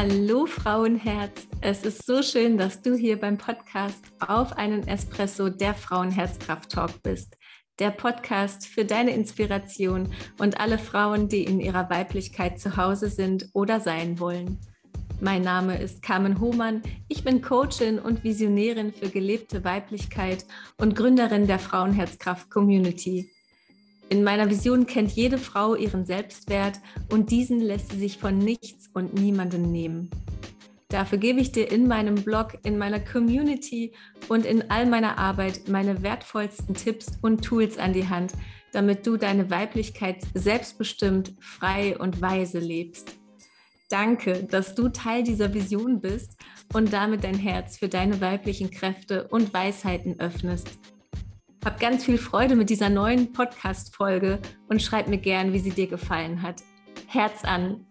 Hallo Frauenherz, es ist so schön, dass du hier beim Podcast auf einen Espresso der Frauenherzkraft Talk bist. Der Podcast für deine Inspiration und alle Frauen, die in ihrer Weiblichkeit zu Hause sind oder sein wollen. Mein Name ist Carmen Hohmann. Ich bin Coachin und Visionärin für gelebte Weiblichkeit und Gründerin der Frauenherzkraft Community. In meiner Vision kennt jede Frau ihren Selbstwert und diesen lässt sie sich von nichts und niemandem nehmen. Dafür gebe ich dir in meinem Blog, in meiner Community und in all meiner Arbeit meine wertvollsten Tipps und Tools an die Hand, damit du deine Weiblichkeit selbstbestimmt, frei und weise lebst. Danke, dass du Teil dieser Vision bist und damit dein Herz für deine weiblichen Kräfte und Weisheiten öffnest. Hab ganz viel Freude mit dieser neuen Podcast-Folge und schreib mir gern, wie sie dir gefallen hat. Herz an!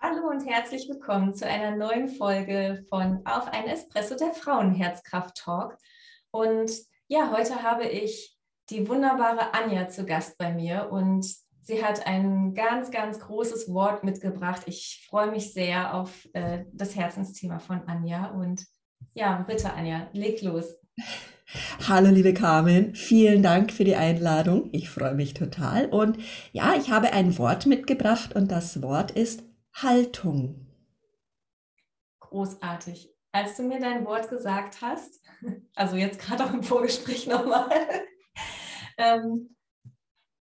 Hallo und herzlich willkommen zu einer neuen Folge von Auf ein Espresso der Frauenherzkraft Talk. Und ja, heute habe ich die wunderbare Anja zu Gast bei mir und sie hat ein ganz, ganz großes Wort mitgebracht. Ich freue mich sehr auf äh, das Herzensthema von Anja und ja, bitte Anja, leg los. Hallo liebe Carmen, vielen Dank für die Einladung. Ich freue mich total. Und ja, ich habe ein Wort mitgebracht und das Wort ist Haltung. Großartig. Als du mir dein Wort gesagt hast, also jetzt gerade auch im Vorgespräch nochmal, ähm,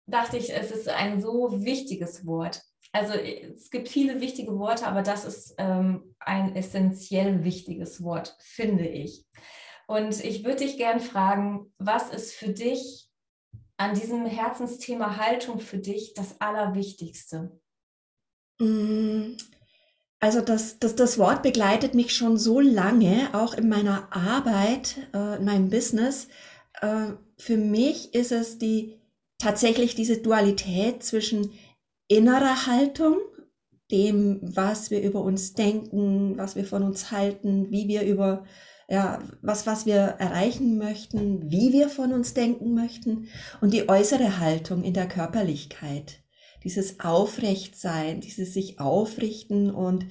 dachte ich, es ist ein so wichtiges Wort. Also es gibt viele wichtige Worte, aber das ist ähm, ein essentiell wichtiges Wort, finde ich. Und ich würde dich gern fragen, was ist für dich an diesem Herzensthema Haltung für dich das Allerwichtigste? Also das, das, das Wort begleitet mich schon so lange, auch in meiner Arbeit, äh, in meinem Business. Äh, für mich ist es die tatsächlich diese Dualität zwischen innerer Haltung, dem, was wir über uns denken, was wir von uns halten, wie wir über ja, was, was wir erreichen möchten, wie wir von uns denken möchten und die äußere Haltung in der Körperlichkeit dieses Aufrechtsein, dieses sich aufrichten und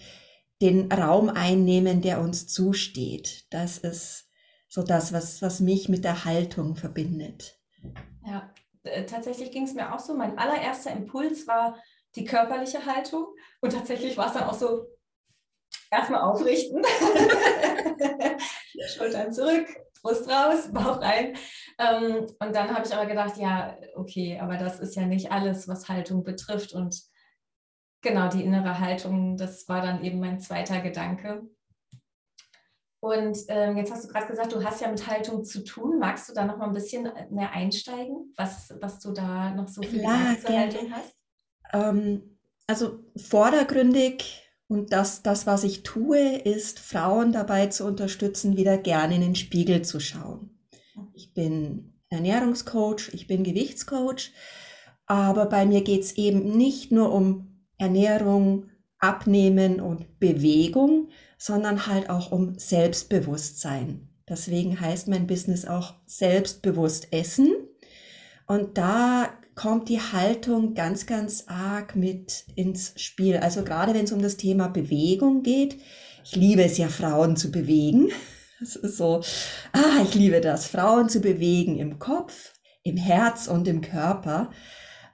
den Raum einnehmen, der uns zusteht. Das ist so das, was, was mich mit der Haltung verbindet. Ja, äh, tatsächlich ging es mir auch so. Mein allererster Impuls war die körperliche Haltung und tatsächlich war es dann auch so, erstmal aufrichten, Schultern zurück, Brust raus, Bauch rein. Ähm, und dann habe ich aber gedacht, ja, okay, aber das ist ja nicht alles, was Haltung betrifft. Und genau die innere Haltung, das war dann eben mein zweiter Gedanke. Und ähm, jetzt hast du gerade gesagt, du hast ja mit Haltung zu tun. Magst du da noch mal ein bisschen mehr einsteigen, was, was du da noch so für Klar, zur Haltung hast? Ähm, also vordergründig und das, das, was ich tue, ist, Frauen dabei zu unterstützen, wieder gerne in den Spiegel zu schauen. Ich bin Ernährungscoach, ich bin Gewichtscoach, aber bei mir geht es eben nicht nur um Ernährung, Abnehmen und Bewegung, sondern halt auch um Selbstbewusstsein. Deswegen heißt mein Business auch selbstbewusst essen. Und da kommt die Haltung ganz, ganz arg mit ins Spiel. Also gerade wenn es um das Thema Bewegung geht. Ich liebe es ja, Frauen zu bewegen. Es ist so, ah, ich liebe das, Frauen zu bewegen im Kopf, im Herz und im Körper.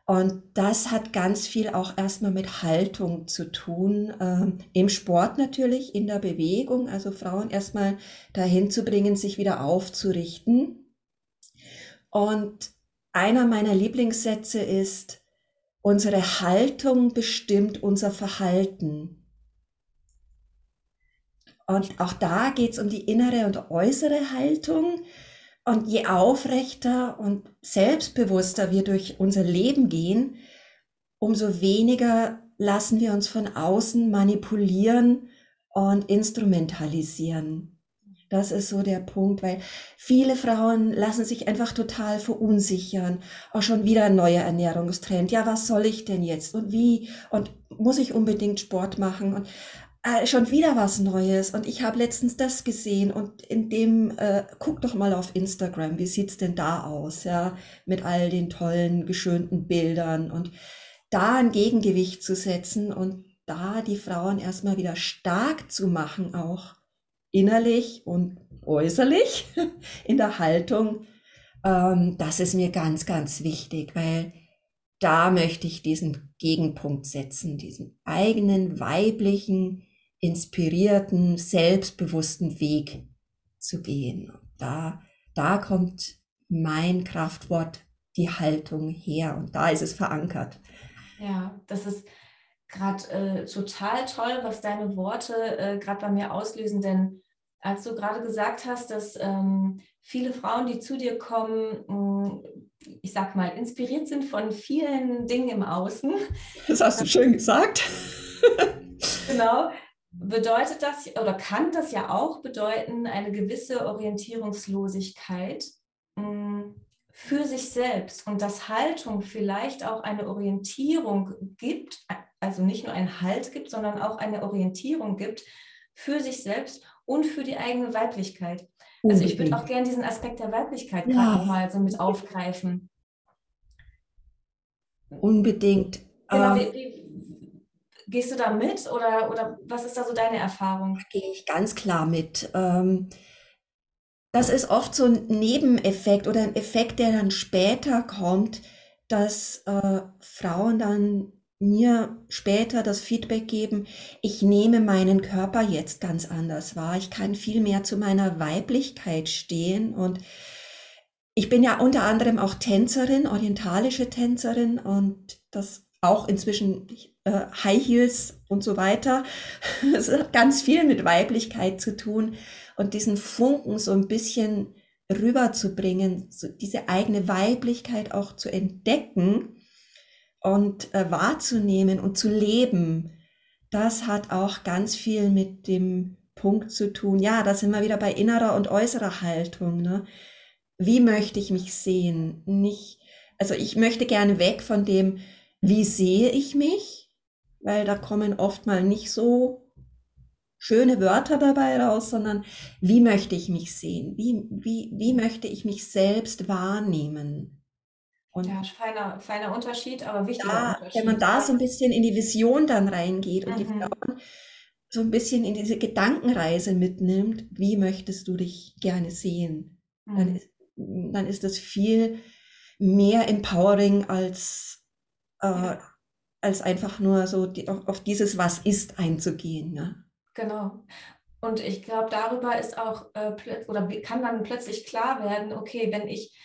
Und das hat ganz viel auch erstmal mit Haltung zu tun. Ähm, Im Sport natürlich, in der Bewegung, also Frauen erstmal dahin zu bringen, sich wieder aufzurichten. Und einer meiner Lieblingssätze ist, unsere Haltung bestimmt unser Verhalten. Und auch da geht es um die innere und äußere Haltung. Und je aufrechter und selbstbewusster wir durch unser Leben gehen, umso weniger lassen wir uns von außen manipulieren und instrumentalisieren. Das ist so der Punkt, weil viele Frauen lassen sich einfach total verunsichern. Auch schon wieder ein neuer Ernährungstrend. Ja, was soll ich denn jetzt und wie? Und muss ich unbedingt Sport machen? Und äh, schon wieder was Neues und ich habe letztens das gesehen und in dem, äh, guck doch mal auf Instagram, wie sieht's denn da aus, ja, mit all den tollen, geschönten Bildern und da ein Gegengewicht zu setzen und da die Frauen erstmal wieder stark zu machen, auch innerlich und äußerlich in der Haltung, ähm, das ist mir ganz, ganz wichtig, weil da möchte ich diesen Gegenpunkt setzen, diesen eigenen weiblichen, inspirierten, selbstbewussten Weg zu gehen. Da, da kommt mein Kraftwort, die Haltung her und da ist es verankert. Ja, das ist gerade äh, total toll, was deine Worte äh, gerade bei mir auslösen, denn als du gerade gesagt hast, dass ähm, viele Frauen, die zu dir kommen, mh, mm, ich sag mal, inspiriert sind von vielen Dingen im Außen. Das hast du schön gesagt. genau. Bedeutet das oder kann das ja auch bedeuten, eine gewisse Orientierungslosigkeit mh, mm, für sich selbst und dass Haltung vielleicht auch eine Orientierung gibt, also nicht nur einen Halt gibt, sondern auch eine Orientierung gibt für sich selbst und für die eigene Weiblichkeit. Also ich würde auch gerne diesen Aspekt der Weiblichkeit ja. gerade nochmal so mit aufgreifen. Unbedingt. Genau, wie, wie, gehst du da mit oder, oder was ist da so deine Erfahrung? Da gehe ich ganz klar mit. Ähm, das ist oft so ein Nebeneffekt oder ein Effekt, der dann später kommt, dass äh, Frauen dann mir später das Feedback geben, ich nehme meinen Körper jetzt ganz anders wahr. Ich kann viel mehr zu meiner Weiblichkeit stehen und ich bin ja unter anderem auch Tänzerin, orientalische Tänzerin und das auch inzwischen äh, High Heels und so weiter. Es hat ganz viel mit Weiblichkeit zu tun und diesen Funken so ein bisschen rüberzubringen, so diese eigene Weiblichkeit auch zu entdecken und äh, wahrzunehmen und zu leben, das hat auch ganz viel mit dem Punkt zu tun. Ja, da sind wir wieder bei innerer und äußerer Haltung. Ne? Wie möchte ich mich sehen? Nicht, also ich möchte gerne weg von dem, wie sehe ich mich, weil da kommen oft mal nicht so schöne Wörter dabei raus, sondern wie möchte ich mich sehen? Wie, wie, wie möchte ich mich selbst wahrnehmen? Und ja, feiner, feiner Unterschied, aber wichtiger da, Unterschied. Wenn man da so ein bisschen in die Vision dann reingeht und mhm. die Frauen so ein bisschen in diese Gedankenreise mitnimmt, wie möchtest du dich gerne sehen, mhm. dann, ist, dann ist das viel mehr empowering als, äh, ja. als einfach nur so die, auf, auf, dieses Was ist einzugehen. Ne? Genau. Und ich glaube, darüber ist auch äh, oder kann dann plötzlich klar werden, okay, wenn ich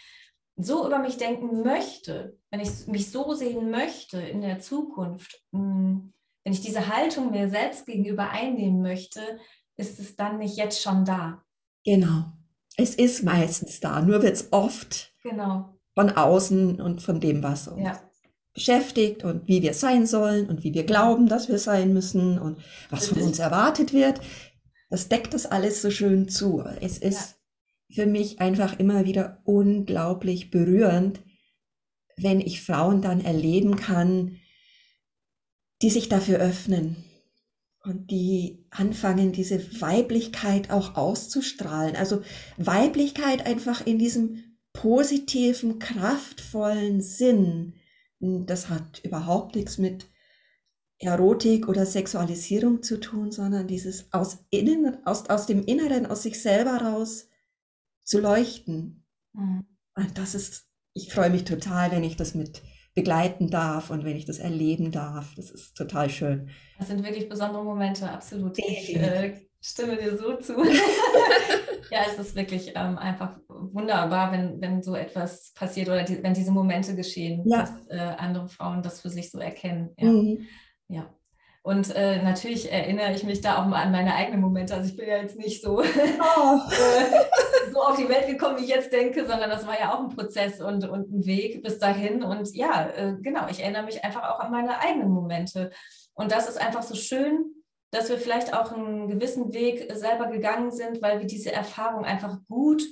so über mich denken möchte, wenn ich mich so sehen möchte in der Zukunft, hm, wenn ich diese Haltung mir selbst gegenüber einnehmen möchte, ist es dann nicht jetzt schon da. Genau. Es ist meistens da, nur wird es oft genau. von außen und von dem, was uns ja. beschäftigt und wie wir sein sollen und wie wir glauben, dass wir sein müssen und was von uns erwartet wird. Das deckt das alles so schön zu. Es ist für mich einfach immer wieder unglaublich berührend, wenn ich Frauen dann erleben kann, die sich dafür öffnen und die anfangen, diese Weiblichkeit auch auszustrahlen. Also Weiblichkeit einfach in diesem positiven, kraftvollen Sinn. Das hat überhaupt nichts mit Erotik oder Sexualisierung zu tun, sondern dieses aus, innen, aus, aus dem Inneren, aus sich selber raus zu leuchten. Mhm. Und das ist, ich freue mich total, wenn ich das mit begleiten darf und wenn ich das erleben darf. Das ist total schön. Das sind wirklich besondere Momente, absolut. Ich äh, stimme dir so zu. ja, es ist wirklich ähm, einfach wunderbar, wenn, wenn so etwas passiert oder die, wenn diese Momente geschehen, ja. dass äh, andere Frauen das für sich so erkennen. Ja. Mhm. ja. Und äh, natürlich erinnere ich mich da auch mal an meine eigenen Momente. Also ich bin ja jetzt nicht so, oh. so auf die Welt gekommen, wie ich jetzt denke, sondern das war ja auch ein Prozess und, und ein Weg bis dahin. Und ja, äh, genau, ich erinnere mich einfach auch an meine eigenen Momente. Und das ist einfach so schön, dass wir vielleicht auch einen gewissen Weg selber gegangen sind, weil wir diese Erfahrung einfach gut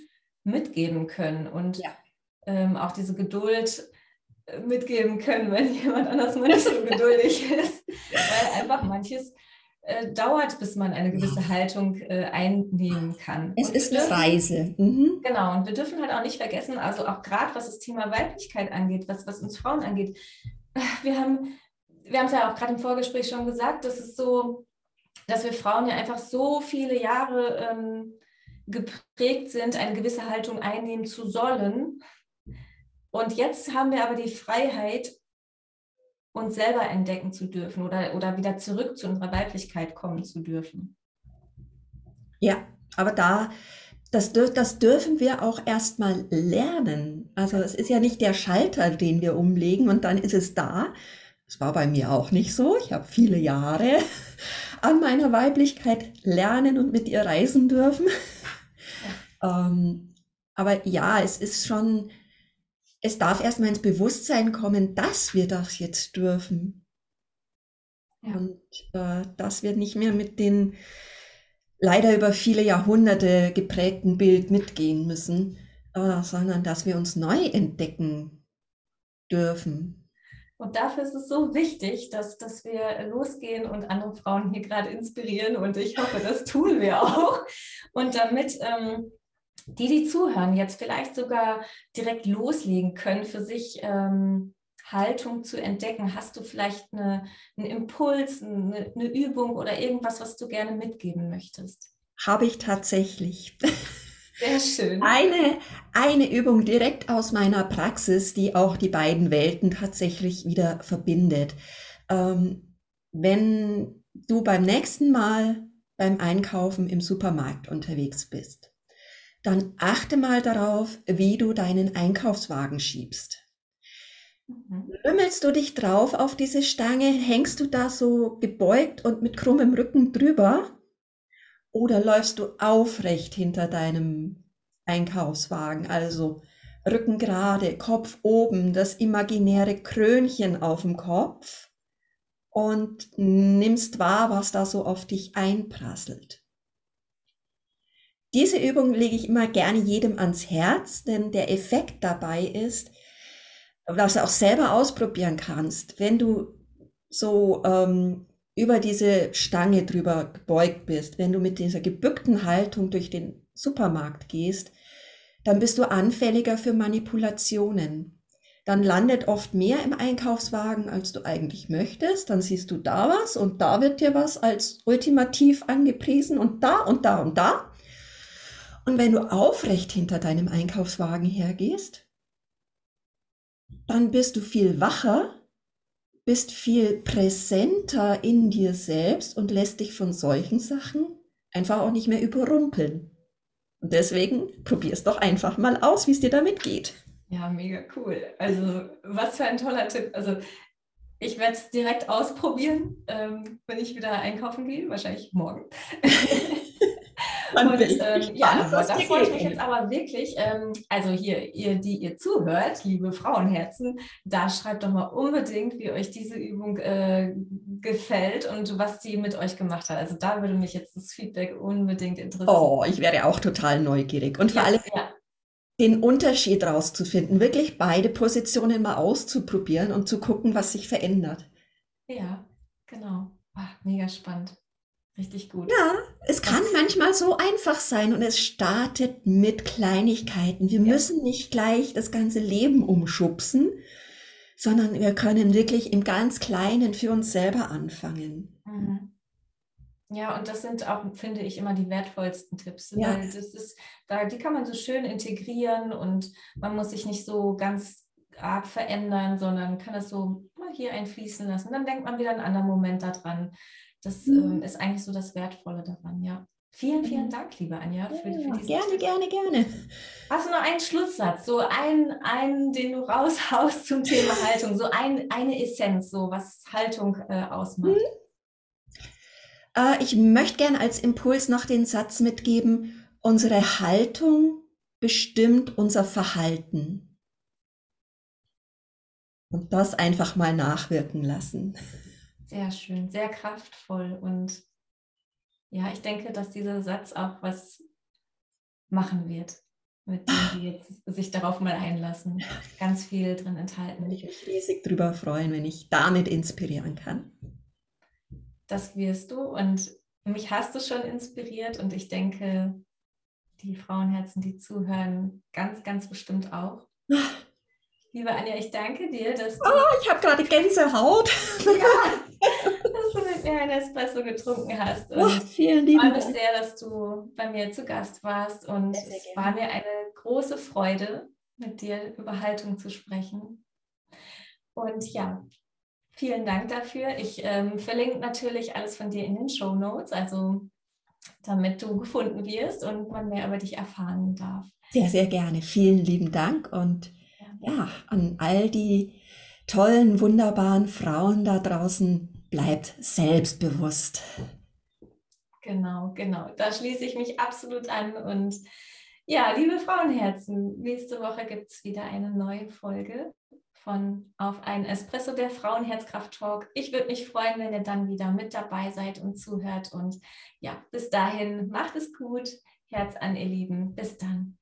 mitgeben können und ja. ähm, auch diese Geduld mitgeben können, wenn jemand anders mal nicht so geduldig ist. Weil einfach manches äh, dauert, bis man eine gewisse. Haltung äh, einnehmen kann. Es und ist eine Reise. Mhm. Genau, und wir dürfen halt auch nicht vergessen, also auch gerade was das Thema Weiblichkeit angeht, was, was uns Frauen angeht, wir haben wir haben es ja auch gerade im Vorgespräch schon gesagt, das ist so, dass wir Frauen ja einfach so viele Jahre ähm, geprägt sind, eine gewisse Haltung einnehmen zu sollen. Und jetzt haben wir aber die Freiheit, uns selber entdecken zu dürfen oder, oder wieder zurück zu unserer Weiblichkeit kommen zu dürfen. Ja, aber da, das, das dürfen wir auch erstmal lernen. Also es ist ja nicht der Schalter, den wir umlegen und dann ist es da. Das war bei mir auch nicht so. Ich habe viele Jahre an meiner Weiblichkeit lernen und mit ihr reisen dürfen. ähm, aber ja, es ist schon, es darf erstmal ins Bewusstsein kommen, dass wir das jetzt dürfen. Ja. Und äh, dass wir nicht mehr mit den leider über viele Jahrhunderte geprägten Bild mitgehen müssen, äh, sondern dass wir uns neu entdecken dürfen. Und dafür ist es so wichtig, dass, dass wir losgehen und andere Frauen hier gerade inspirieren. Und ich hoffe, das tun wir auch. Und damit ähm, die, die zuhören, jetzt vielleicht sogar direkt loslegen können, für sich ähm, Haltung zu entdecken, hast du vielleicht eine, einen Impuls, eine, eine Übung oder irgendwas, was du gerne mitgeben möchtest? Habe ich tatsächlich. Sehr schön. Eine, eine Übung direkt aus meiner Praxis, die auch die beiden Welten tatsächlich wieder verbindet. Ähm, wenn du beim nächsten Mal beim Einkaufen im Supermarkt unterwegs bist, dann achte mal darauf, wie du deinen Einkaufswagen schiebst. Mhm. Lümmelst du dich drauf auf diese Stange? Hängst du da so gebeugt und mit krummem Rücken drüber? Oder läufst du aufrecht hinter deinem Einkaufswagen, also Rücken gerade, Kopf oben, das imaginäre Krönchen auf dem Kopf und nimmst wahr, was da so auf dich einprasselt. Diese Übung lege ich immer gerne jedem ans Herz, denn der Effekt dabei ist, was du auch selber ausprobieren kannst, wenn du so ähm, über diese Stange drüber gebeugt bist, wenn du mit dieser gebückten Haltung durch den Supermarkt gehst, dann bist du anfälliger für Manipulationen. Dann landet oft mehr im Einkaufswagen, als du eigentlich möchtest. Dann siehst du da was und da wird dir was als ultimativ angepriesen und da und da und da. Und wenn du aufrecht hinter deinem Einkaufswagen hergehst, dann bist du viel wacher bist viel präsenter in dir selbst und lässt dich von solchen Sachen einfach auch nicht mehr überrumpeln. Und deswegen probier es doch einfach mal aus, wie es dir damit geht. Ja, mega cool. Also, was für ein toller Tipp. Also, ich werde es direkt ausprobieren, ähm, wenn ich wieder einkaufen gehe, wahrscheinlich morgen. Und ähm, ja, aber da freue ich mich jetzt aber wirklich. Ähm, also hier, ihr, die ihr zuhört, liebe Frauenherzen, da schreibt doch mal unbedingt, wie euch diese Übung äh, gefällt und was die mit euch gemacht hat. Also da würde mich jetzt das Feedback unbedingt interessieren. Oh, ich wäre auch total neugierig. Und vor allem ja. den Unterschied rauszufinden, wirklich beide Positionen mal auszuprobieren und zu gucken, was sich verändert. Ja, genau. Ach, mega spannend. Richtig gut. Ja, es kann manchmal so einfach sein und es startet mit Kleinigkeiten. Wir ja. müssen nicht gleich das ganze Leben umschubsen, sondern wir können wirklich im ganz Kleinen für uns selber anfangen. Mhm. Ja, und das sind auch, finde ich, immer die wertvollsten Tipps. Ja. Weil das ist, da, die kann man so schön integrieren und man muss sich nicht so ganz arg verändern, sondern kann das so mal hier einfließen lassen. Dann denkt man wieder einen anderen Moment daran. Das mhm. äh, ist eigentlich so das Wertvolle daran, ja. Vielen, vielen mhm. Dank, liebe Anja, für, ja, für Gerne, Tipp. gerne, gerne. Hast du noch einen Schlusssatz, so einen, einen den du raushaust zum Thema Haltung, so ein, eine Essenz, so was Haltung äh, ausmacht? Mhm. Äh, ich möchte gerne als Impuls noch den Satz mitgeben, unsere Haltung bestimmt unser Verhalten. Und das einfach mal nachwirken lassen. Sehr schön, sehr kraftvoll. Und ja, ich denke, dass dieser Satz auch was machen wird, mit dem die jetzt sich darauf mal einlassen. Ganz viel drin enthalten. Würde ich mich riesig drüber freuen, wenn ich damit inspirieren kann. das wirst du und mich hast du schon inspiriert und ich denke, die Frauenherzen, die zuhören, ganz, ganz bestimmt auch. Liebe Anja, ich danke dir, dass du. Oh, ich habe gerade Gänsehaut. Ja, dass du mit mir ein Espresso getrunken hast. Und oh, vielen lieben Dank. Ich freue mich sehr, dass du bei mir zu Gast warst. Und sehr, sehr es war mir eine große Freude, mit dir über Haltung zu sprechen. Und ja, vielen Dank dafür. Ich ähm, verlinke natürlich alles von dir in den Show Notes, also damit du gefunden wirst und man mehr über dich erfahren darf. Sehr, sehr gerne. Vielen lieben Dank und ja, an all die tollen, wunderbaren Frauen da draußen, bleibt selbstbewusst. Genau, genau. Da schließe ich mich absolut an. Und ja, liebe Frauenherzen, nächste Woche gibt es wieder eine neue Folge von Auf ein Espresso der Frauenherzkraft Talk. Ich würde mich freuen, wenn ihr dann wieder mit dabei seid und zuhört. Und ja, bis dahin, macht es gut. Herz an, ihr Lieben. Bis dann.